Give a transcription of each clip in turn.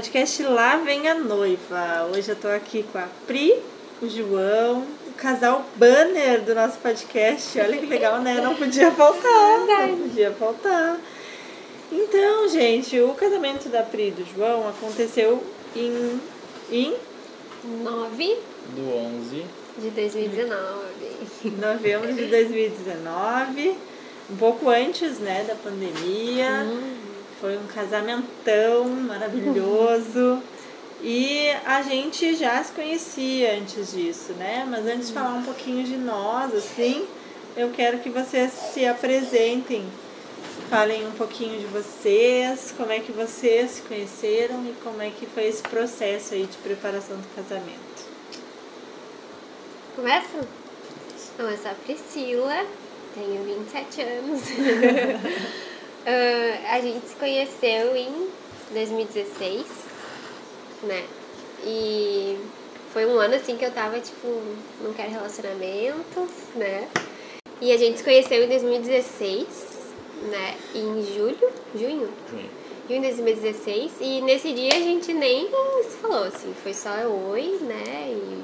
podcast Lá Vem a Noiva. Hoje eu tô aqui com a Pri, o João, o casal banner do nosso podcast. Olha que legal, né? Não podia faltar. Não podia faltar. Então, gente, o casamento da Pri e do João aconteceu em, em 9 do 11 de 2019. novembro de 2019, um pouco antes, né, da pandemia. Foi um casamentão maravilhoso. E a gente já se conhecia antes disso, né? Mas antes de falar um pouquinho de nós, assim, eu quero que vocês se apresentem. Falem um pouquinho de vocês, como é que vocês se conheceram e como é que foi esse processo aí de preparação do casamento. Começa? Eu sou a Priscila, tenho 27 anos. Ah, a gente se conheceu em 2016, né? E foi um ano assim que eu tava, tipo, não quero relacionamentos, né? E a gente se conheceu em 2016, né? Em julho, junho? junho. Junho de 2016. E nesse dia a gente nem se falou, assim, foi só oi, né? E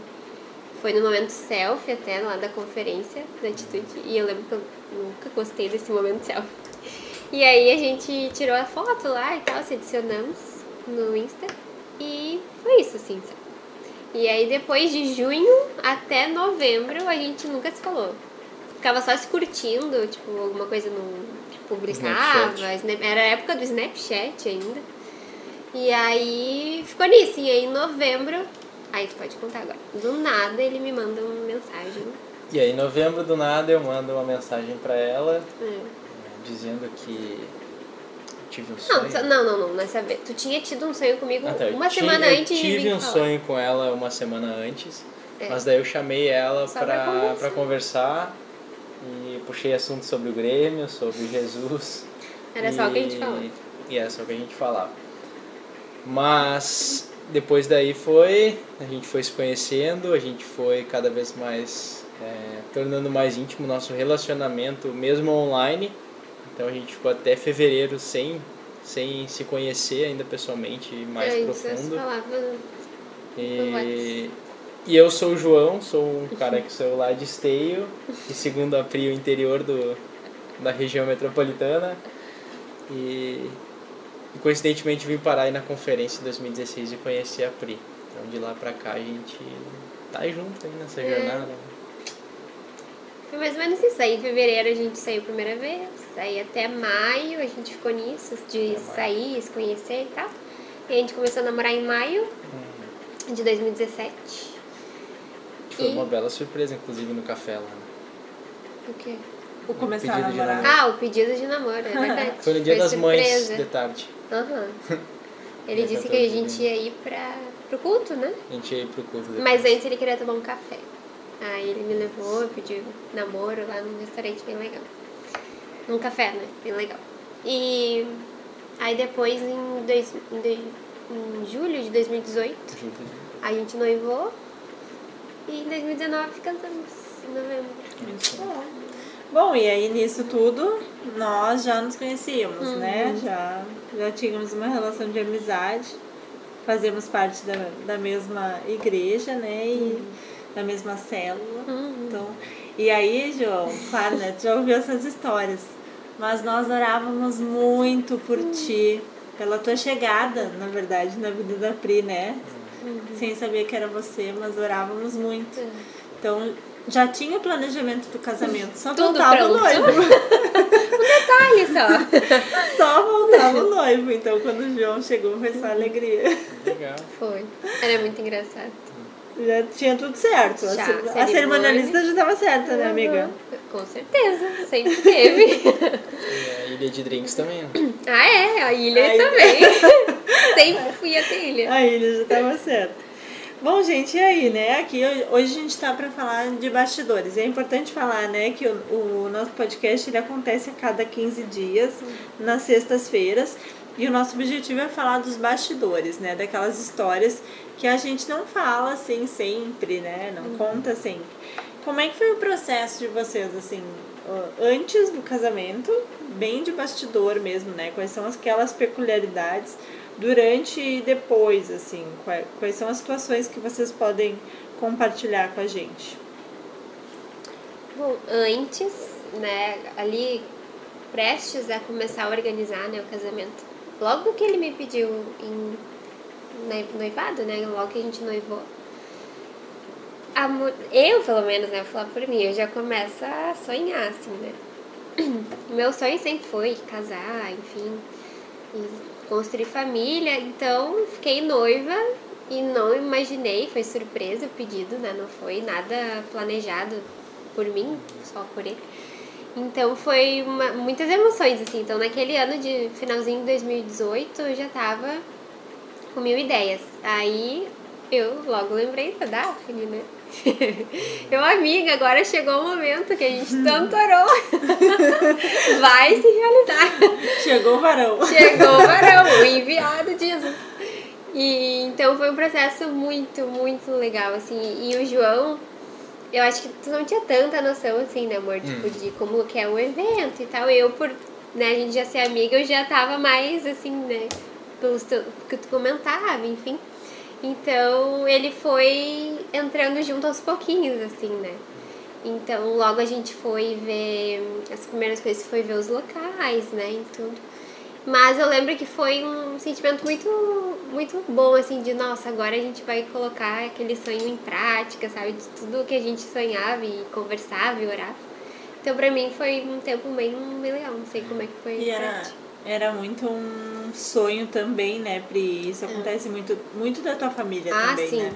foi no momento selfie até lá da conferência da Atitude. E eu lembro que eu nunca gostei desse momento selfie. E aí a gente tirou a foto lá e tal, se adicionamos no Insta. E foi isso, assim, sabe? E aí depois de junho até novembro a gente nunca se falou. Ficava só se curtindo, tipo, alguma coisa no. Tipo, publicava. Snapchat. Snap- Era a época do Snapchat ainda. E aí ficou nisso. E aí em novembro. Aí tu pode contar agora. Do nada ele me manda uma mensagem. E aí, em novembro do nada, eu mando uma mensagem pra ela É. dizendo que tive um Não, sonho. só- não, não, não, nessa vez. Tu tinha tido um sonho comigo Ah, tá, eu uma tinha- semana eu antes de tive vir um falar. sonho com ela uma semana antes, É. mas daí eu chamei ela pra, conversar. e puxei assunto sobre o Grêmio, sobre Jesus. Era só o que a gente E- falava. E era só o que a gente falava. Mas depois daí foi, a gente foi se conhecendo, a gente foi cada vez mais é, tornando mais íntimo o nosso relacionamento, mesmo online. Então a gente ficou até fevereiro sem, sem se conhecer ainda pessoalmente mais É, profundo. E, e eu sou o João, sou um cara que sou lá de Esteio, e segundo a Pri, o interior do, da região metropolitana. E, e coincidentemente vim parar aí na conferência em 2016 e conheci a Pri. Então de lá pra cá a gente tá junto aí nessa É. jornada. Foi mais ou menos isso. Aí em fevereiro a gente saiu a primeira vez. Aí até maio a gente ficou nisso, de sair, se conhecer e tal. E a gente começou a namorar em maio Hum, de 2017. que foi E- uma bela surpresa, inclusive, no café lá. né? O quê? O começar a pedido de namorar. namoro. Ah, o pedido de namoro, é verdade. Foi no dia das mães, surpresa. de tarde. Aham. Ele É, disse que a gente bem. ia ir pra, pro culto, né? A gente ia ir pro culto depois. Mas antes ele queria tomar um café. Aí ele me levou, pediu namoro lá num restaurante bem legal. Num café, né? Bem legal. E aí depois, em, dois, em, dois- em julho de 2018, Junto de- a gente noivou. E em 2019 casamos, em novembro. Bom, e aí nisso tudo nós já nos conhecíamos, Uhum. né? Já, já tínhamos uma relação de amizade, fazemos parte da, da mesma igreja, né? E da mesma célula. Uhum. Então, e aí, João, claro, né? Tu já ouviu essas histórias. Mas nós orávamos muito por ti, pela tua chegada, na verdade, na vida da Pri, né? Sem saber que era você, mas orávamos muito. É. Então, já tinha o planejamento do casamento, só Tudo faltava o pronto. noivo. Detalhe só. Só faltava o noivo. Então, quando o João chegou, foi só alegria. Legal. Foi. Era muito engraçado. Já tinha tudo certo. A, Já, cer- a cerimônia. cerimonialista já estava certa, né, amiga? Uhum. Com certeza, sempre teve. E a ilha de drinks também, né? ah, é, a ilha A ilha. também. sempre fui até a ilha. A ilha já estava certa. Bom, gente, e aí, né? Aqui hoje a gente está para falar de bastidores. É importante falar, né, que o, o nosso podcast ele acontece a cada 15 dias, nas sextas-feiras. E o nosso objetivo é falar dos bastidores, né? Daquelas histórias que a gente não fala assim sempre, né? Não conta sempre. Como é que foi o processo de vocês, assim, antes do casamento, bem de bastidor mesmo, né? Quais são aquelas peculiaridades durante e depois, assim? Quais, quais são as situações que vocês podem compartilhar com a gente? Bom, antes, né, ali prestes a começar a organizar né, o casamento, logo que ele me pediu em noivado, né, logo que a gente noivou, a, eu, pelo menos, né, vou falar por mim, eu já começo a sonhar, assim, né. Meu sonho sempre foi casar, enfim, e construir família, então fiquei noiva e não imaginei, foi surpresa o pedido, né, não foi nada planejado por mim, só por ele. Então foi uma, muitas emoções, assim. Então naquele ano de finalzinho de 2018 eu já tava com mil ideias. Aí eu logo lembrei da Daphne, né? Eu, amiga, agora chegou o momento que a gente tanto orou. Vai se realizar. Chegou o varão. Chegou o varão, o enviado de Jesus. E, então foi um processo muito, muito legal, assim. E o João, eu acho que tu não tinha tanta noção, assim, né, amor? Tipo, hum. de como que é o evento e tal. Eu, por né, a gente já ser amiga, eu já tava mais, assim, né, pelos que tu comentava, enfim. Então, ele foi entrando junto aos pouquinhos, assim, né? Então, logo a gente foi ver, as primeiras coisas foi ver os locais, né, e tudo. Mas eu lembro que foi um sentimento muito, muito bom, assim, de nossa, agora a gente vai colocar aquele sonho em prática, sabe? De tudo que a gente sonhava e conversava e orava. Então, pra mim, foi um tempo bem, bem legal. Não sei como é que foi. E era, era muito um sonho também, né, Pri? Isso acontece muito, muito da tua família ah, também, sim. né?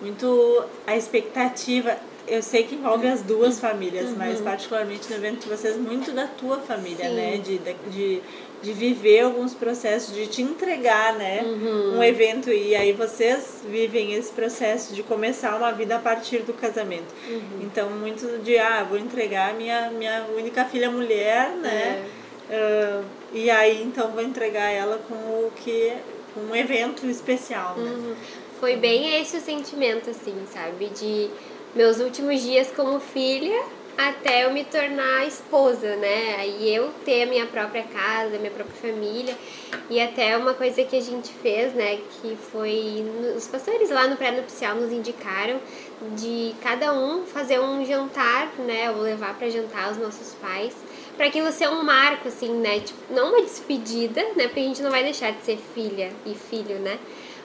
Muito a expectativa eu sei que envolve as duas famílias, uhum. mas particularmente no evento de vocês, muito da tua família, né? Sim. né? De, de, de viver alguns processos, de te entregar, né? Uhum. Um evento. E aí vocês vivem esse processo de começar uma vida a partir do casamento. Uhum. Então, muito de, ah, vou entregar minha, minha única filha mulher, né? É. Uh, e aí, então, vou entregar ela com o que... Um evento especial, né? Uhum. Foi bem esse o sentimento, assim, sabe? De meus últimos dias como filha até eu me tornar esposa, né? Aí eu ter a minha própria casa, minha própria família. E até uma coisa que a gente fez, né, que foi os pastores lá no pré-nupcial nos indicaram de cada um fazer um jantar, né, ou levar para jantar os nossos pais, para aquilo ser um marco assim, né? Tipo, não uma despedida, né? Porque a gente não vai deixar de ser filha e filho, né?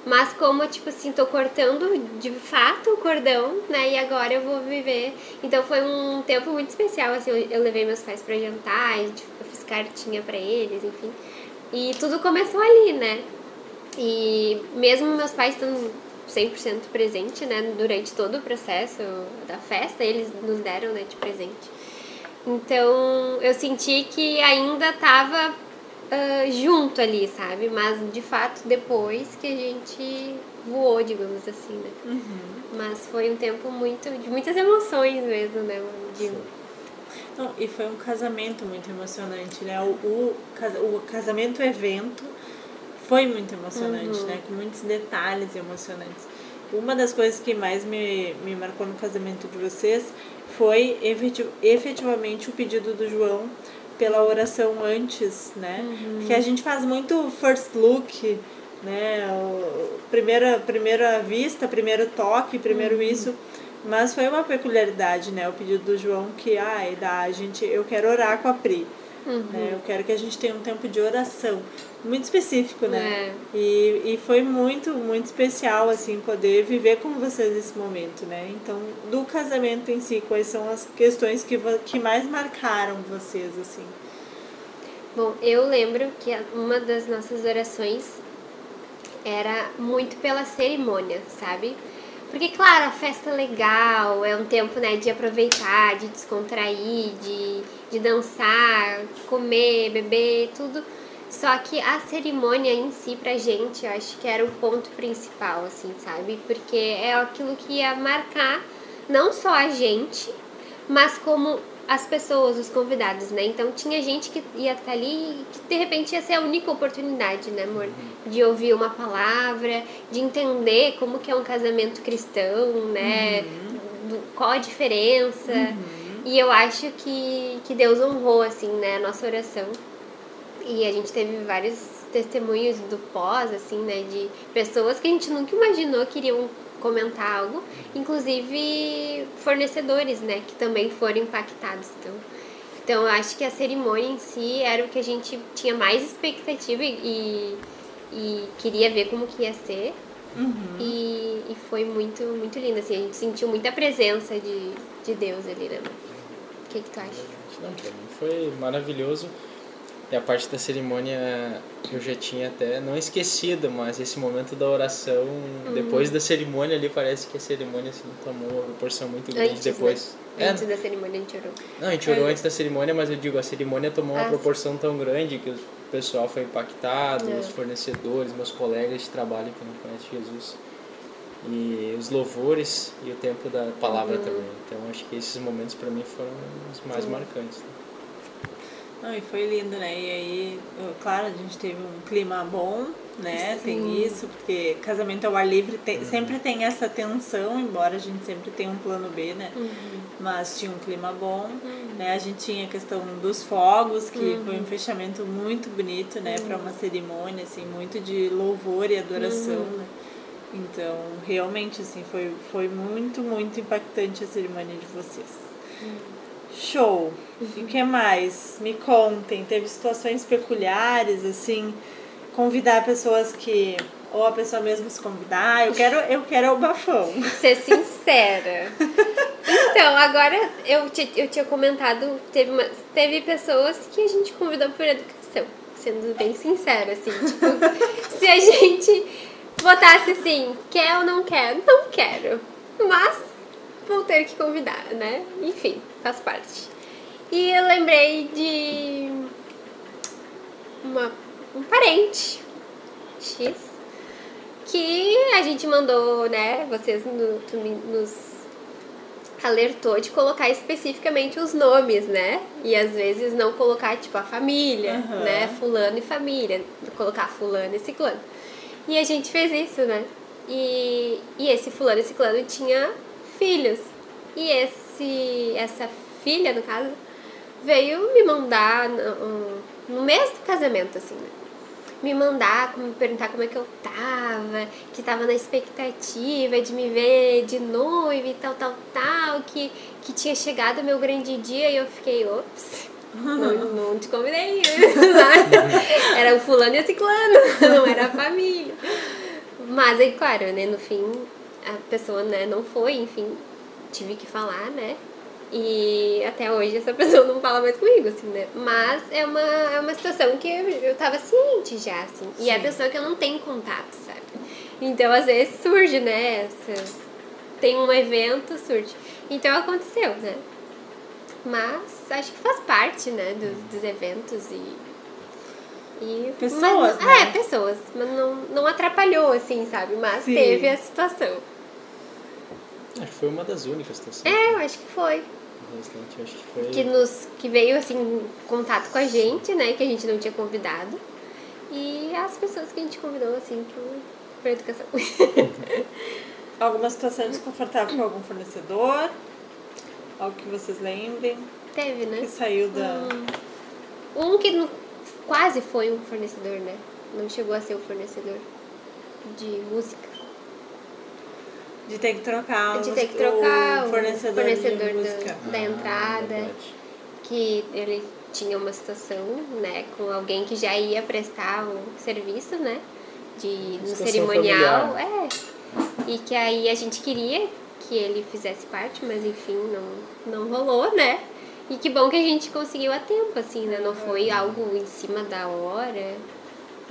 Mas como, tipo assim, tô cortando de fato o cordão, né? E agora eu vou viver. Então foi um tempo muito especial, assim, eu, levei meus pais pra jantar, eu fiz cartinha pra eles, enfim. E tudo começou ali, né? E mesmo meus pais estando 100% presente, né? Durante todo o processo da festa, eles nos deram, né, de presente. Então eu senti que ainda tava uh, junto ali, sabe? Mas de fato depois que a gente voou, digamos assim, né? Uhum. Mas foi um tempo muito de muitas emoções mesmo, né? De... Não, e foi um casamento muito emocionante, né? O, o, o casamento evento foi muito emocionante, uhum. né? Com muitos detalhes emocionantes. Uma das coisas que mais me, me marcou no casamento de vocês foi efetivamente o pedido do João pela oração antes, né? Uhum. Porque a gente faz muito first look, né? O, primeira, primeira vista, primeiro toque, primeiro uhum. isso. Mas foi uma peculiaridade, né? O pedido do João que, ai, da a gente, eu quero orar com a Pri. Uhum. Né? Eu quero que a gente tenha um tempo de oração muito específico, né? É. E, e foi muito, muito especial, assim, poder viver com vocês esse momento, né? Então, do casamento em si, quais são as questões que, que mais marcaram vocês, assim? Bom, eu lembro que uma das nossas orações era muito pela cerimônia, sabe? Porque, claro, a festa é legal, é um tempo, né, de aproveitar, de descontrair, de, de dançar, comer, beber, tudo só que a cerimônia em si, pra gente, eu acho que era o ponto principal, assim, sabe? Porque é aquilo que ia marcar não só a gente, mas como as pessoas, os convidados, né? Então tinha gente que ia estar ali que de repente ia ser a única oportunidade, né, amor? De ouvir uma palavra, de entender como que é um casamento cristão, né? Uhum. Do, qual a diferença. Uhum. E eu acho que, que Deus honrou, assim, né, a nossa oração. E a gente teve vários testemunhos do pós, assim, né? De pessoas que a gente nunca imaginou que iriam comentar algo, inclusive fornecedores, né? Que também foram impactados. Então, então eu acho que a cerimônia em si era o que a gente tinha mais expectativa e, e queria ver como que ia ser. Uhum. E, e foi muito, muito lindo, assim, a gente sentiu muita presença de, de Deus ali, né? O que, que tu acha? Não, pra mim foi maravilhoso. E a parte da cerimônia eu já tinha até, não esquecido, mas esse momento da oração, uhum. depois da cerimônia ali, parece que a cerimônia assim, tomou uma proporção muito grande antes, depois. Né? É, antes da cerimônia a gente orou. Não, a gente orou é. antes da cerimônia, mas eu digo, a cerimônia tomou uma ah, proporção sim. tão grande que o pessoal foi impactado, é. os fornecedores, meus colegas de trabalho que não conhecem Jesus. E os louvores e o tempo da palavra uhum. também. Então acho que esses momentos para mim foram os mais marcantes. Né? Não, e foi lindo, né? E aí, claro, a gente teve um clima bom, né? Sim. Tem isso, porque casamento ao ar livre tem, uhum. sempre tem essa tensão, embora a gente sempre tenha um plano B, né? Uhum. Mas tinha um clima bom, uhum. né? A gente tinha a questão dos fogos, que uhum. foi um fechamento muito bonito, né? Para uma cerimônia, assim, muito de louvor e adoração, uhum. né? Então, realmente, assim, foi, foi muito, muito impactante a cerimônia de vocês. Show. E o que mais? Me contem. Teve situações peculiares, assim, convidar pessoas que. Ou a pessoa mesmo se convidar. Eu quero, eu quero o bafão. Ser sincera. então, agora eu, eu tinha comentado, teve, uma, teve pessoas que a gente convidou por educação. Sendo bem sincera, assim, tipo, se a gente votasse assim, quer ou não quer? Não quero. Mas vou ter que convidar, né? Enfim, faz parte. E eu lembrei de uma, um parente X que a gente mandou, né? Vocês no, nos alertou de colocar especificamente os nomes, né? E às vezes não colocar, tipo, a família, uhum. né? Fulano e família. Colocar fulano e ciclano. E a gente fez isso, né? E, e esse fulano e ciclano tinha filhos. E esse, essa filha, no caso, veio me mandar no, no mês do casamento, assim, né? Me mandar, me perguntar como é que eu tava, que tava na expectativa de me ver de noiva e tal, tal, tal, que, que tinha chegado o meu grande dia e eu fiquei, ops, não, não te convidei. era o fulano e o ciclano, não era a família. Mas aí, claro, né, no fim, a pessoa né, não foi, enfim, tive que falar, né? E até hoje essa pessoa não fala mais comigo, assim, né? Mas é uma, é uma situação que eu, eu tava ciente já, assim. Sim. E é a pessoa que eu não tenho contato, sabe? Então, às vezes surge, né? Essas, tem um evento, surge. Então aconteceu, né? Mas acho que faz parte, né, dos, dos eventos e. E, pessoas, mas, né? É, pessoas. Mas não, não atrapalhou, assim, sabe? Mas Sim. teve a situação. Acho que foi uma das únicas situações. É, eu acho que foi. Restante, acho que foi. Que, nos, que veio, assim, em contato com a gente, né? Que a gente não tinha convidado. E as pessoas que a gente convidou, assim, pro, pra educação. Alguma situação desconfortável com algum fornecedor? Algo que vocês lembrem? Teve, né? Que saiu da. Um, um que no, quase foi um fornecedor, né? Não chegou a ser o um fornecedor de música. De ter que trocar, de ter que trocar o fornecedor, fornecedor da, da, entrada. Ah, que ele tinha uma situação, né, com alguém que já ia prestar o serviço, né? De, no cerimonial. Familiar. É. E que aí a gente queria que ele fizesse parte, mas enfim, não, não rolou, né? E que bom que a gente conseguiu a tempo, assim, né? Não foi algo em cima da hora.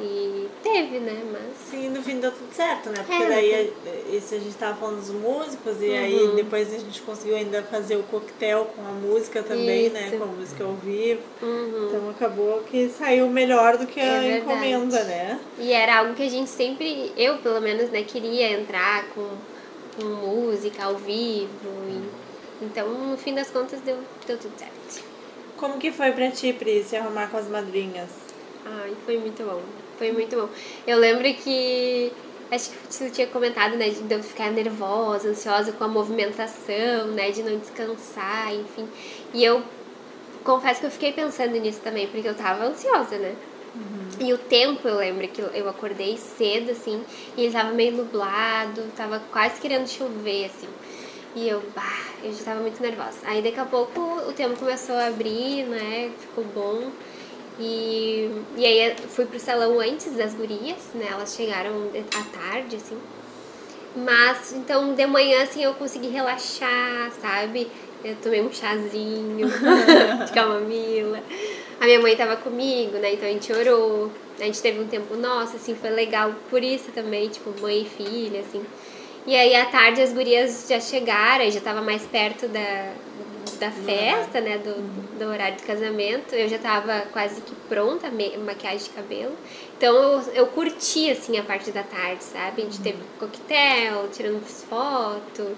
E teve, né? Mas. Sim, no fim deu tudo certo, né? Porque é, daí esse a gente tava falando dos músicos e uhum. aí depois a gente conseguiu ainda fazer o coquetel com a música também, né? Isso. né? Com a música ao vivo. Uhum. Então acabou que saiu melhor do que é a verdade. encomenda, né? E era algo que a gente sempre, eu pelo menos, né, queria entrar com com música ao vivo. E, então, no fim das contas, deu, deu tudo certo. Como que foi pra ti, Pri, se arrumar com as madrinhas? Ai, foi muito bom. Foi muito bom. Eu lembro que. Acho que você tinha comentado, né, de eu ficar nervosa, ansiosa com a movimentação, né, de não descansar, enfim. E eu confesso que eu fiquei pensando nisso também, porque eu tava ansiosa, né? Uhum. E o tempo, eu lembro que eu acordei cedo, assim, e ele tava meio nublado, tava quase querendo chover, assim. E eu, bah, eu já tava muito nervosa. Aí daqui a pouco o tempo começou a abrir, né? Ficou bom. E, e aí fui pro salão antes das gurias, né? Elas chegaram à tarde, assim. Mas, então, de manhã, assim, eu consegui relaxar, sabe? Eu tomei um chazinho de camomila. A minha mãe tava comigo, né? Então a gente orou. A gente teve um tempo nosso, assim, foi legal por isso também, tipo, mãe e filha, assim. E aí à tarde as gurias já chegaram, já tava mais perto da, da festa, né, do, do horário de casamento. Eu já tava quase que pronta, maquiagem de cabelo. Então eu, eu curti, assim, a parte da tarde, sabe? A gente teve coquetel, tirando fotos.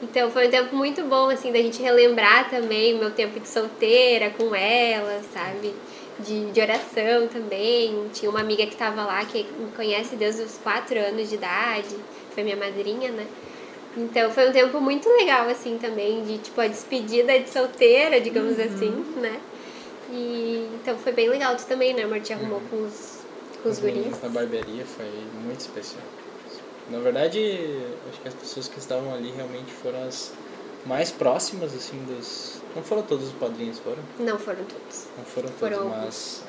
Então foi um tempo muito bom, assim, da gente relembrar também o meu tempo de solteira com ela, sabe? De, de oração também. Tinha uma amiga que tava lá que me conhece desde os quatro anos de idade, foi minha madrinha, né? Então foi um tempo muito legal, assim, também, de tipo a despedida de solteira, digamos uhum. assim, né? E então foi bem legal. Tu também, né, amor? Te arrumou uhum. com os, com os guris. Na barbearia foi muito especial. Na verdade, acho que as pessoas que estavam ali realmente foram as mais próximas, assim, dos. Não foram todos os padrinhos, foram? Não foram todos. Não foram, foram todos, alguns. mas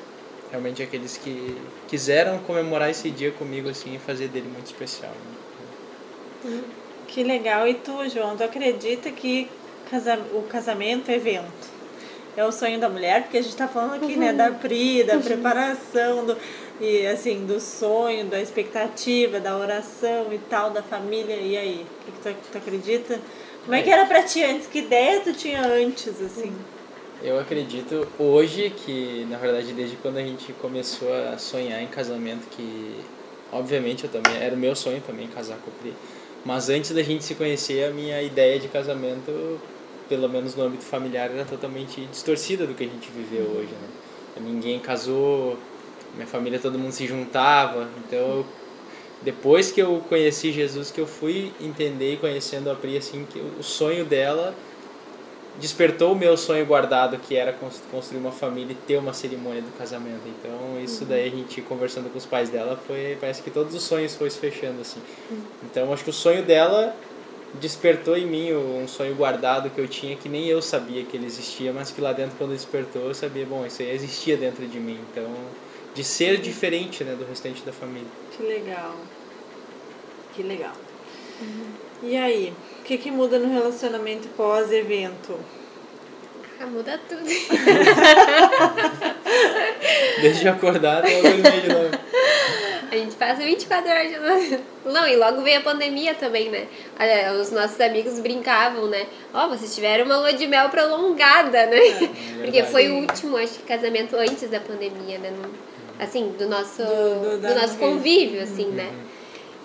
realmente aqueles que quiseram comemorar esse dia comigo, assim, e fazer dele muito especial. Né? Hum. Que legal. E tu, João, tu acredita que o casamento é evento? É o sonho da mulher, porque a gente está falando aqui, uhum. né, da PRI, da preparação, do, e assim, do sonho, da expectativa, da oração e tal, da família. E aí, o que, que tu, tu, acredita? Como é que era pra ti antes? Que ideia tu tinha antes, assim? Eu acredito hoje que, na verdade, desde quando a gente começou a sonhar em casamento, que obviamente eu também, era o meu sonho também casar com o Pri mas antes da gente se conhecer, a minha ideia de casamento, pelo menos no âmbito familiar, era totalmente distorcida do que a gente viveu hoje, né? Ninguém casou, minha família todo mundo se juntava, então depois que eu conheci Jesus que eu fui entender e conhecendo a Pri assim que o sonho dela despertou o meu sonho guardado, que era construir uma família e ter uma cerimônia do casamento. Então, isso uhum. daí a gente conversando com os pais dela foi, parece que todos os sonhos foram se fechando assim. Uhum. Então, acho que o sonho dela despertou em mim um sonho guardado que eu tinha que nem eu sabia que ele existia, mas que lá dentro quando despertou eu sabia, bom, isso aí existia dentro de mim. Então, de ser diferente, né, do restante da família. Que legal. Que legal. Uhum. E aí? O que, que muda no relacionamento pós-evento? Ah, muda tudo. Desde acordar até dormir de novo. A gente passa 24 horas de novo. Não, e logo veio a pandemia também, né? Os nossos amigos brincavam, né? Ó, oh, vocês tiveram uma lua de mel prolongada, né? É, Porque foi o último, acho que, casamento antes da pandemia, né? Assim, do nosso, do, do, do nosso convívio, assim, uhum. né?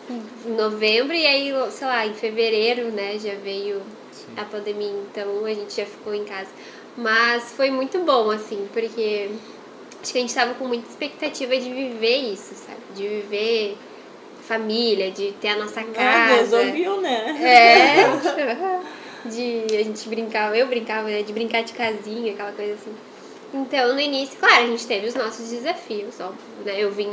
Em novembro e aí, sei lá, em fevereiro, né, já veio Sim. a pandemia, então a gente já ficou em casa. Mas foi muito bom, assim, porque acho que a gente estava com muita expectativa de viver isso, sabe? De viver família, de ter a nossa casa. Ah, Deus ouviu, né? É. De a gente brincava, eu brincava, né? De brincar de casinha, aquela coisa assim. Então, no início, claro, a gente teve os nossos desafios, óbvio, né? Eu vim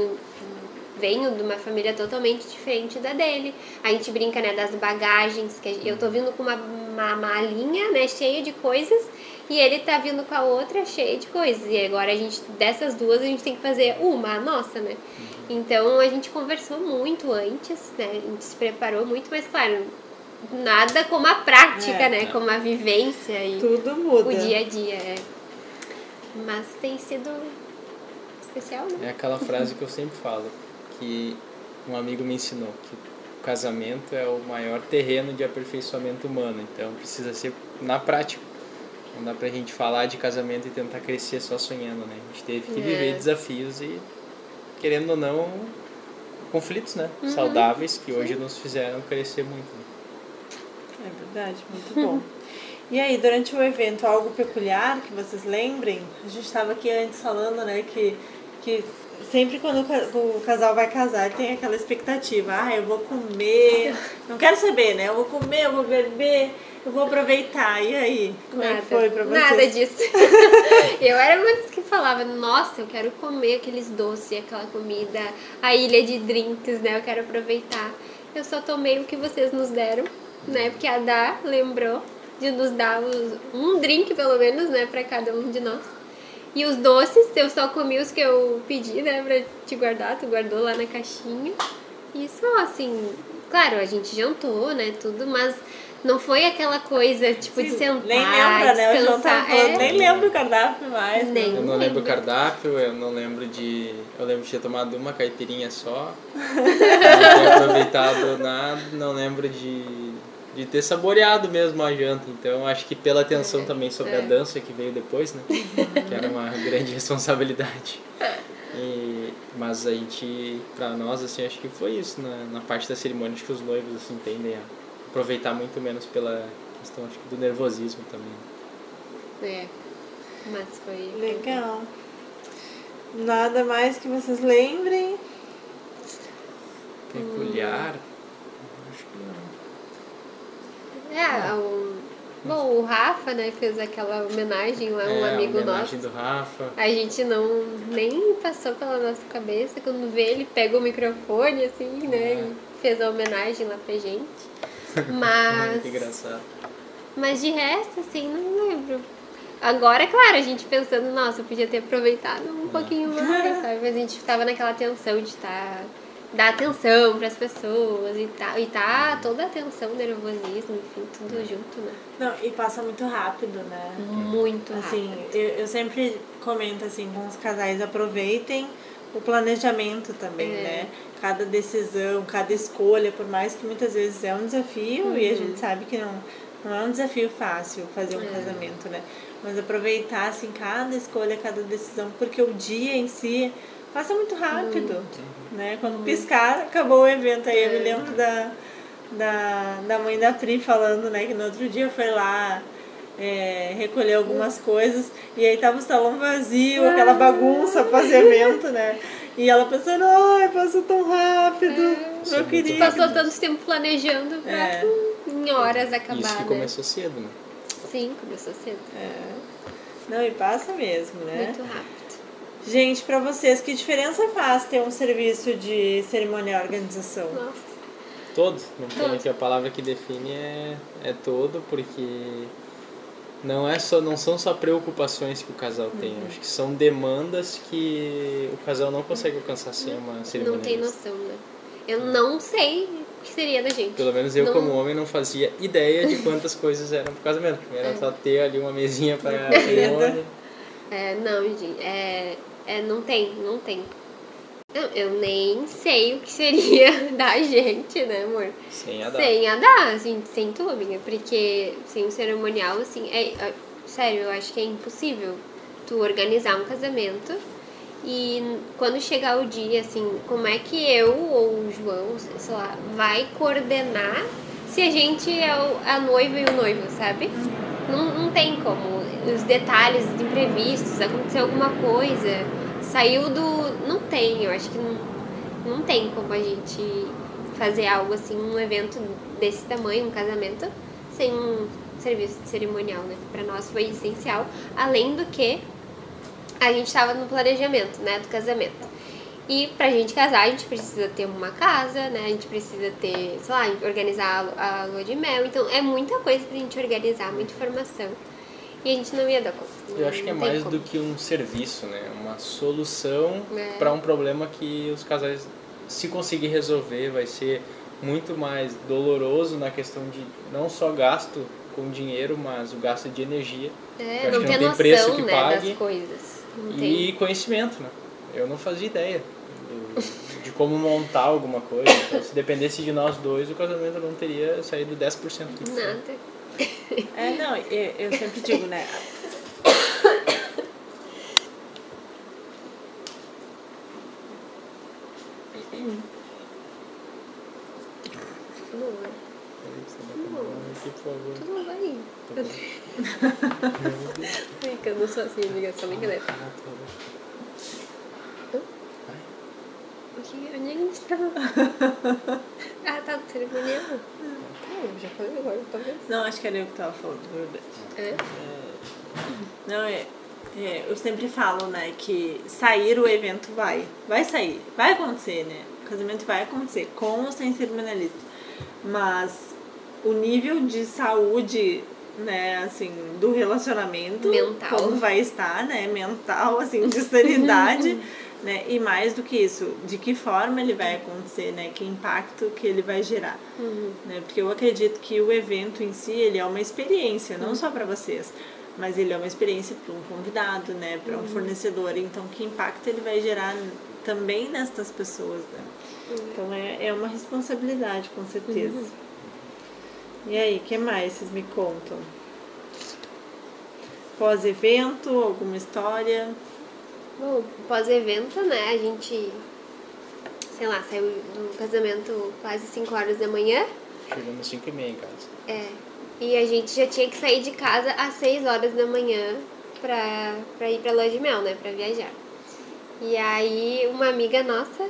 venho de uma família totalmente diferente da dele. A gente brinca, né, das bagagens, que eu tô vindo com uma, uma malinha, né, cheia de coisas, e ele tá vindo com a outra cheia de coisas. E agora a gente, dessas duas, a gente tem que fazer uma, a nossa, né? Então a gente conversou muito antes, né? A gente se preparou muito, mas claro, nada como a prática, é, né? É. Como a vivência e Tudo muda. o dia a dia. É. Mas tem sido especial, né? É aquela frase que eu sempre falo que um amigo me ensinou que o casamento é o maior terreno de aperfeiçoamento humano, então precisa ser na prática. Não dá pra gente falar de casamento e tentar crescer só sonhando, né? A gente teve que é. viver desafios e, querendo ou não, conflitos, né? Uhum. Saudáveis que hoje nos fizeram crescer muito. Né? É verdade, muito bom. E aí, durante o evento, algo peculiar que vocês lembrem? A gente estava aqui antes falando, né, que, que sempre quando o ca- o casal vai casar, tem aquela expectativa. Ah, eu vou comer. Não quero saber, né? Eu vou comer, eu vou beber, eu vou aproveitar. E aí? Como é Nada, que foi pra vocês? nada disso. eu era uma das que falava, nossa, eu quero comer aqueles doces, aquela comida, a ilha de drinks, né? Eu quero aproveitar. Eu só tomei o que vocês nos deram, né? Porque a Dá lembrou de nos dar um drink, pelo menos, né? Pra cada um de nós. E os doces, eu só comi os que eu pedi, né? Pra te guardar, tu guardou lá na caixinha. E só, assim, claro, a gente jantou, né? Tudo, mas não foi aquela coisa, tipo, de Sim, sentar, nem lembra, né? O tava falando, É. nem lembra o cardápio mais. Nem. né? Eu não lembro o lembro. cardápio, eu não lembro de. Eu lembro de ter tomado uma caipirinha só. não ter aproveitado nada, não lembro de, de ter saboreado mesmo a janta. Então acho que pela atenção também sobre a é. dança que veio depois, né? que era uma grande responsabilidade. E, mas a gente, pra nós, assim, acho que foi isso na, na parte da cerimônia. Acho que os noivos assim, tendem a aproveitar muito menos pela questão acho que do nervosismo também. É. Mas foi. Legal. Nada mais que vocês lembrem. Peculiar que não. É, o. Bom, o Rafa, né, fez aquela homenagem lá, um É, a amigo homenagem nosso. do Rafa. A gente não nem passou pela nossa cabeça. Quando vê, ele pega o microfone, assim, né? É. E fez a homenagem lá pra gente. Mas. Muito engraçado. Mas de resto, assim, não lembro. Agora, claro, a gente pensando, nossa, eu podia ter aproveitado um pouquinho mais, sabe? Mas a gente tava naquela tensão de estar. Dar atenção pras pessoas e tal. E tá toda a atenção, nervosismo, enfim, tudo junto, né? Não, e passa muito rápido, né? Muito Assim, rápido. eu, eu sempre comento assim com os casais, aproveitem o planejamento também, É. né? Cada decisão, cada escolha, por mais que muitas vezes é um desafio e a gente sabe que não, não é um desafio fácil fazer um É. casamento, né? Mas aproveitar assim cada escolha, cada decisão, porque o dia em si passa muito rápido, né? Quando piscar, acabou o evento. Aí eu me É. lembro da, da, da mãe da Pri falando, né, que no outro dia foi lá é, recolher algumas coisas e aí tava o salão vazio, aquela bagunça pós-evento, né? E ela pensando, ai, passou tão rápido, meu é muito querido. Passou tanto tempo planejando pra É. em horas acabar, Isso que né? começou cedo, né? Sim, começou cedo. É. Não, e passa mesmo, né? Muito rápido. Gente, pra vocês, que diferença faz ter um serviço de cerimonial e organização? Nossa. Todo. Não tem aqui a palavra que define é, é todo, porque não é só não são só preocupações que o casal tem. Uhum. Acho que são demandas que o casal não consegue alcançar sem uma cerimônia. Não tem noção, né? Eu não sei o que seria da gente. Pelo menos eu, Não- como homem, não fazia ideia de quantas coisas eram pro casamento. Era É. só ter ali uma mesinha para cerimônia. É, não, gente, é, é, não tem, não tem. Eu, eu nem sei o que seria da gente, né, amor? Sem a dar. Sem a dar, assim, sem tu, amiga, porque sem o cerimonial, assim, é, é- sério, eu acho que é impossível tu organizar um casamento e quando chegar o dia, assim, como é que eu ou o João, sei lá, vai coordenar se a gente é o- a noiva e o noivo, sabe? Não, não tem como. Os detalhes, os imprevistos, aconteceu alguma coisa, saiu do. Não tem, eu acho que não, não tem como a gente fazer algo assim, um evento desse tamanho, um casamento, sem um serviço de cerimonial, né? Pra nós foi essencial. Além do que a gente estava no planejamento, né, do casamento. E pra gente casar, a gente precisa ter uma casa, né? A gente precisa ter, sei lá, organizar a lua de mel. Então é muita coisa pra gente organizar, muita informação. E a gente não ia dar conta. Eu acho que é mais como. do que um serviço, né? Uma solução É. para um problema que os casais, se conseguir resolver, vai ser muito mais doloroso na questão de não só gasto com dinheiro, mas o gasto de energia É, Eu acho não não tem noção, preço que né, pague. das coisas. Não e tem. conhecimento, né? Eu não fazia ideia do- de como montar alguma coisa. Então, se dependesse de nós dois, o casamento não teria saído 10% do que foi. Nada. É, não, eu, eu sempre digo, né? Não vai. Peraí, você dá pra mão aqui, por favor. Tu não vai. Tá bom. Fica, eu não sou assim, amiga, só brincadeira. Ah, tá bom. que, onde é que a gente tava? ah, tá, do cerimonial. Ah, já falei agora, talvez. Não, acho que era eu que tava falando, verdade. É? Não, é, é, eu sempre falo, né, que sair o evento vai. Vai sair. Vai acontecer, né? O casamento vai acontecer, com ou sem cerimonialista. Mas o nível de saúde, né, assim, do relacionamento. Mental. Como vai estar, né? Mental, assim, de sanidade. né? E mais do que isso, de que forma ele vai acontecer, né? Que impacto que ele vai gerar, né? Porque eu acredito que o evento em si, ele é uma experiência, não só para vocês, mas ele é uma experiência para um convidado, né? Para um fornecedor. Então, que impacto ele vai gerar também nestas pessoas, né? Então, é, é uma responsabilidade, com certeza. E aí, o que mais vocês me contam? Pós-evento, alguma história? Bom, pós-evento, né, a gente, sei lá, saiu do casamento quase 5 horas da manhã. Chegamos 5 e meia em casa. É. E a gente já tinha que sair de casa às 6 horas da manhã pra, pra ir pra lua de mel, né? Pra viajar. E aí uma amiga nossa,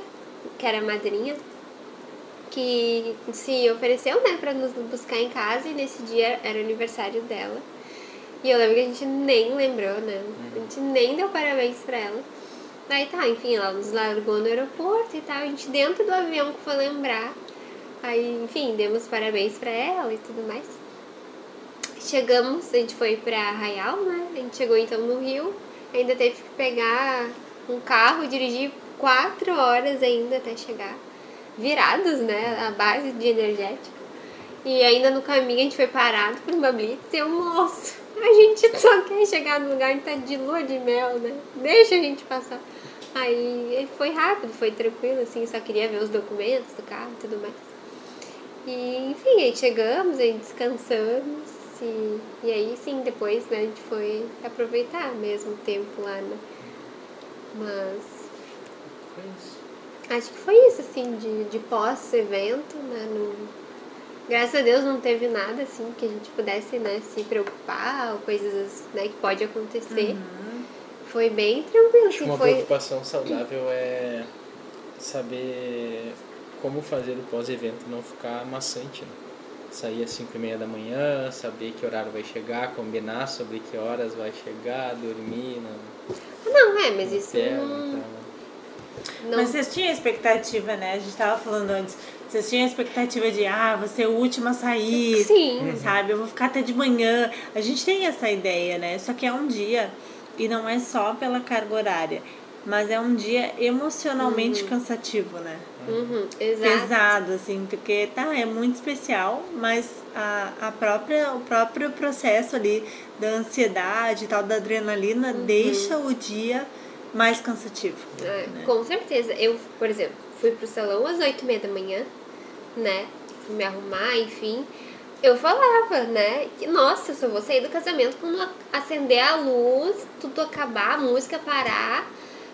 que era madrinha, que se ofereceu, né, pra nos buscar em casa e nesse dia era o aniversário dela. E eu lembro que a gente nem lembrou, né? A gente nem deu parabéns pra ela. Daí tá, enfim, ela nos largou no aeroporto e tal, a gente dentro do avião que foi lembrar. Aí, enfim, demos parabéns pra ela e tudo mais. Chegamos, a gente foi pra Arraial, né? A gente chegou então no Rio, ainda teve que pegar um carro e dirigir quatro horas ainda até chegar. Virados, né? A base de energético. E ainda no caminho a gente foi parado por uma blitz e eu, moço, a gente só quer chegar no lugar, gente tá de lua de mel, né? Deixa a gente passar. Aí foi rápido, foi tranquilo, assim, só queria ver os documentos do carro e tudo mais. E, enfim, aí chegamos, aí descansamos. E, e aí sim, depois né, a gente foi aproveitar mesmo o tempo lá, né? Mas Foi isso. acho que foi isso, assim, de, de pós-evento, né? Não, graças a Deus não teve nada, assim, que a gente pudesse, né, se preocupar, ou coisas, né, que pode acontecer. Foi bem tranquilo, Acho assim, uma foi... preocupação saudável é saber como fazer o pós-evento não ficar maçante, né? Sair às 5 e meia da manhã, saber que horário vai chegar, combinar sobre que horas vai chegar, dormir no Não, é, mas isso hotel, não... então... não... Mas vocês tinham expectativa, né? A gente tava falando antes. Vocês tinham expectativa de, ah, vou ser o último a sair. Sim. Sabe? Eu vou ficar até de manhã. A gente tem essa ideia, né? Só que é um dia, e não é só pela carga horária, mas é um dia emocionalmente cansativo, né? Uhum, exato. Pesado, assim, porque tá, é muito especial, mas a, a própria, o próprio processo ali da ansiedade e tal, da adrenalina, deixa o dia mais cansativo. É, né? Com certeza. Eu, por exemplo, fui pro salão às oito e meia da manhã, né? Fui me arrumar, enfim. Eu falava, né? Que, nossa, eu só vou sair do casamento quando acender a luz, tudo acabar, a música parar.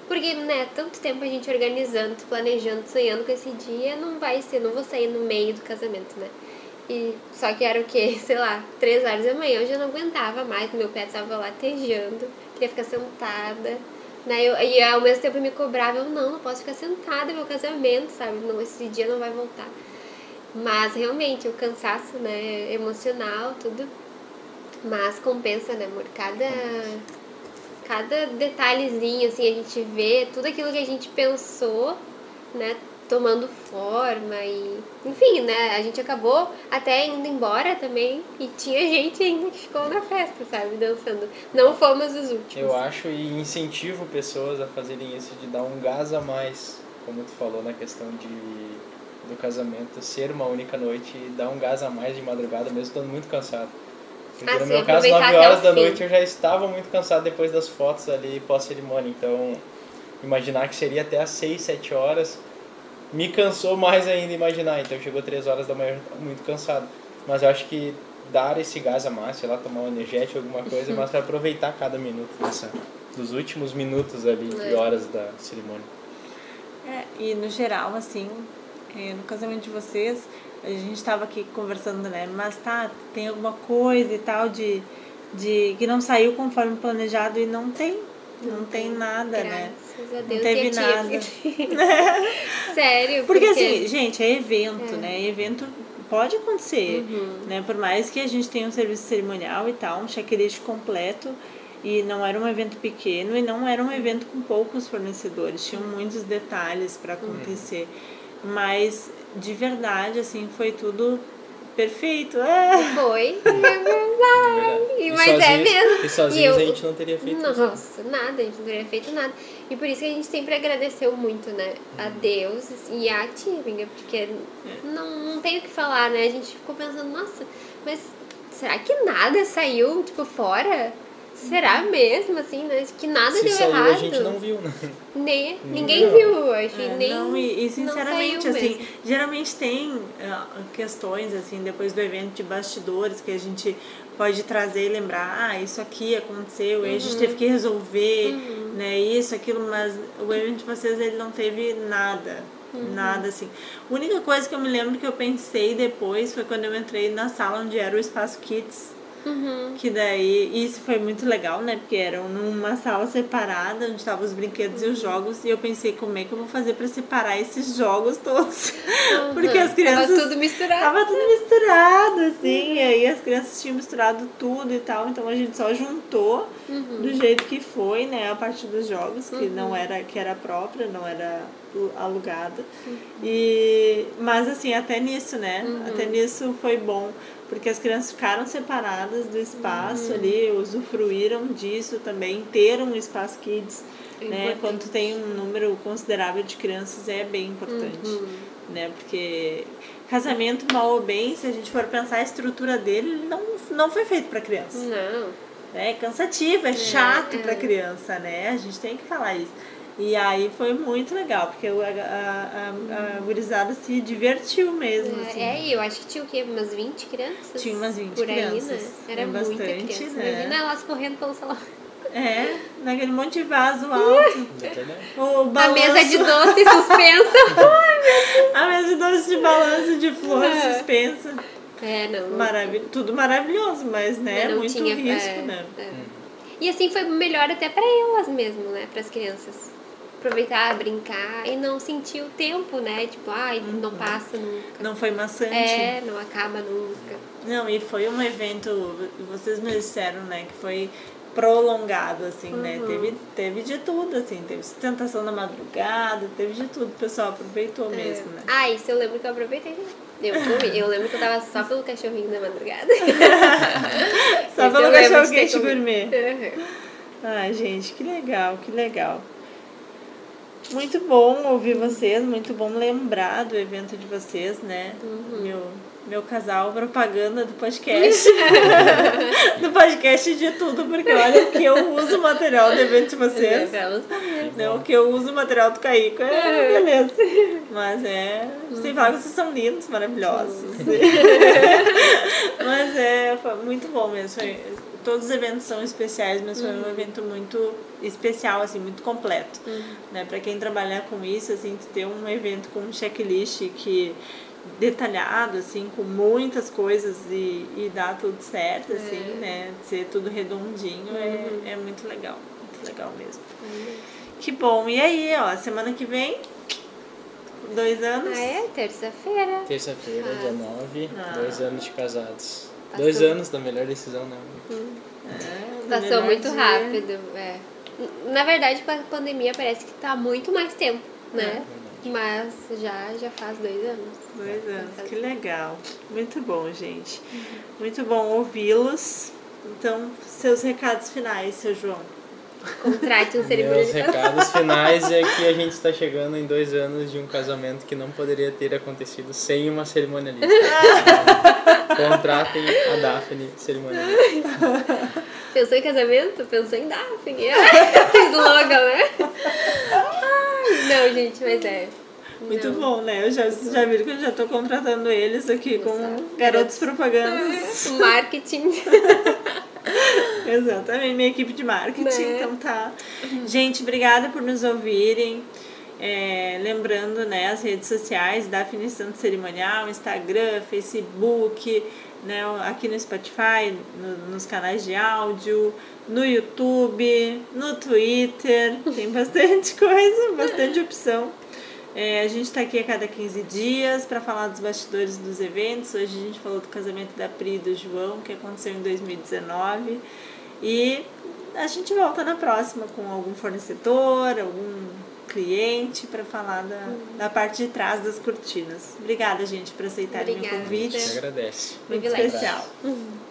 Porque, né, tanto tempo a gente organizando, planejando, sonhando com esse dia, não vai ser, não vou sair no meio do casamento, né? E só que era o quê? Sei lá, três horas da manhã eu já não aguentava mais, meu pé tava latejando, queria ficar sentada. Né? Eu, e ao mesmo tempo eu me cobrava, eu não, não posso ficar sentada, é meu casamento, sabe? Não, esse dia não vai voltar. Mas realmente o cansaço, né, emocional, tudo. Mas compensa, né, amor? Cada, cada detalhezinho, assim, a gente vê tudo aquilo que a gente pensou, né, tomando forma e... Enfim, né, a gente acabou até indo embora também e tinha gente ainda que ficou na festa, sabe, dançando. Não fomos os últimos. Eu acho e incentivo pessoas a fazerem isso, de dar um gás a mais, como tu falou na questão de, do casamento, ser uma única noite e dar um gás a mais de madrugada, mesmo estando muito cansado. Porque Ah, no meu caso, aproveitar 9 até horas da fim. noite eu já estava muito cansado depois das fotos ali pós-cerimônia, então imaginar que seria até às 6, 7 horas me cansou mais ainda imaginar, então chegou 3 horas da manhã muito cansado. Mas eu acho que dar esse gás a mais, sei lá, tomar um energético, alguma coisa, mas para aproveitar cada minuto dessa, dos últimos minutos ali e É. horas da cerimônia. É, e no geral, assim, é, no casamento de vocês, a gente estava aqui conversando, né? Mas tá, tem alguma coisa e tal de, de que não saiu conforme planejado e não tem, Não, tem nada, né? Graças a Não Deus teve e a nada. Sério, Porque, porque, assim, gente, é evento, né? Evento pode acontecer, Uhum. né? Por mais que a gente tenha um serviço cerimonial e tal, um checklist completo, e não era um evento pequeno e não era um evento com poucos fornecedores, tinham muitos detalhes para acontecer. Mas de verdade, assim, foi tudo perfeito. É. foi, é verdade. E Mas é mesmo. E sozinhos eu- a gente não teria feito isso. Nossa, nada, a gente não teria feito nada. E por isso que a gente sempre agradeceu muito, né? A Deus e a ti, amiga, porque não, não tem o que falar, né? A gente ficou pensando, nossa, mas será que nada saiu, tipo, fora? Será mesmo, assim, né? Que nada Se deu saiu, errado. a gente não viu, né? Nem, ninguém viu. viu, acho que É, nem. não, e, e não sinceramente, assim, mesmo. geralmente tem ah, questões, assim, depois do evento de bastidores que a gente pode trazer e lembrar, ah, isso aqui aconteceu, e a Uhum. gente teve que resolver, né, isso, aquilo, mas o evento de vocês, ele não teve nada, Uhum. nada, assim. A única coisa que eu me lembro que eu pensei depois foi quando eu entrei na sala onde era o Espaço Kids, Uhum. que daí, isso foi muito legal, né? Porque era numa sala separada, onde estavam os brinquedos e os jogos. E eu pensei, como é que eu vou fazer pra separar esses jogos todos? Porque as crianças... Tava tudo misturado. Tava tudo misturado, assim. E aí as crianças tinham misturado tudo e tal. Então a gente só juntou do jeito que foi, né? A partir dos jogos, que não era, que era própria, não era alugada. E, mas assim, até nisso, né? Até nisso foi bom. Porque as crianças ficaram separadas do espaço ali, usufruíram disso também, ter um espaço kids, É né? importante. Quando tem um número considerável de crianças é bem importante, Uhum. né? Porque casamento mal ou bem, se a gente for pensar a estrutura dele, ele não, não foi feito para criança. Não. É cansativo, é chato é. para criança, né? A gente tem que falar isso. E aí foi muito legal, porque a, a, a, a gurizada se divertiu mesmo, assim. É, e eu acho que tinha o quê? Umas 20 crianças? Tinha umas 20 por aí, crianças. né? Era É muita bastante, criança. né? Imagina elas correndo pelo salão. É, naquele monte de vaso alto. O A balanço, mesa de doce suspensa. a mesa de doce de balanço de flor É. suspensa. é, não. tudo maravilhoso, mas né, não muito tinha, risco, é, né? é. E assim foi melhor até pra elas mesmo, né? Para as crianças. Aproveitar, brincar e não sentir o tempo, né? Tipo, ai, não passa nunca. Não foi maçante. É, não acaba nunca. Não, e foi um evento, vocês me disseram, né, que foi prolongado, assim, né? Uhum. Teve, teve de tudo, assim, teve sustentação na madrugada, teve de tudo, o pessoal aproveitou mesmo, né? Ah, isso eu lembro que eu aproveitei. Eu comi. Eu lembro que eu tava só pelo cachorrinho da madrugada. Só pelo cachorro quente gourmet. Uhum. Ai, gente, que legal, que legal. Muito bom ouvir vocês, muito bom lembrar do evento de vocês, né? Uhum. Meu, meu casal propaganda do podcast. do podcast de tudo, porque olha que eu uso o material do evento de vocês. Saberem. Não, que eu uso o material do Caico é beleza. Mas é. Sem falar que vocês são lindos, maravilhosos. mas é muito bom mesmo. Foi- todos os eventos são especiais, mas foi um evento muito especial, assim, muito completo. Né? Pra quem trabalhar com isso, assim, ter um evento com um checklist que detalhado, assim, com muitas coisas e, e dar tudo certo, assim, né? Ser tudo redondinho é, é muito legal. Muito legal mesmo. Que bom. E aí, ó, semana que vem, dois anos. Ah, é? Terça-feira. Terça-feira, dia 9, Ah. dois anos de casados. Passou. Dois anos da melhor decisão, né? É, do Passou muito dia. rápido, é. Na verdade, com a pandemia parece que tá muito mais tempo, né? Mas já, já faz dois anos. Dois anos, que legal. Muito bom, gente. Muito bom ouvi-los. Então, seus recados finais, seu João. Contrate um Meus cerimonialista. recados finais é que a gente está chegando em dois anos de um casamento que não poderia ter acontecido sem uma cerimonialista. Contratem a Daphne cerimonialista. Pensou em casamento? Pensou em Daphne. Slogan, né? Ai, não, gente, mas é. Muito Não. bom, né? Eu já, já viram que eu já tô contratando eles aqui com Exato. garotos propagandas. Marketing. Exatamente, minha equipe de marketing, Né? então tá. Gente, obrigada por nos ouvirem. É, lembrando né, as redes sociais da Finição Cerimonial, Instagram, Facebook, né, aqui no Spotify, no, nos canais de áudio, no YouTube, no Twitter, tem bastante coisa, bastante opção. É, a gente está aqui a cada 15 dias para falar dos bastidores dos eventos. Hoje a gente falou do casamento da Pri e do João, que aconteceu em 2019. E a gente volta na próxima com algum fornecedor, algum cliente para falar da, da parte de trás das cortinas. Obrigada, gente, por aceitarem o meu convite. Te agradece. Muito especial. Uhum.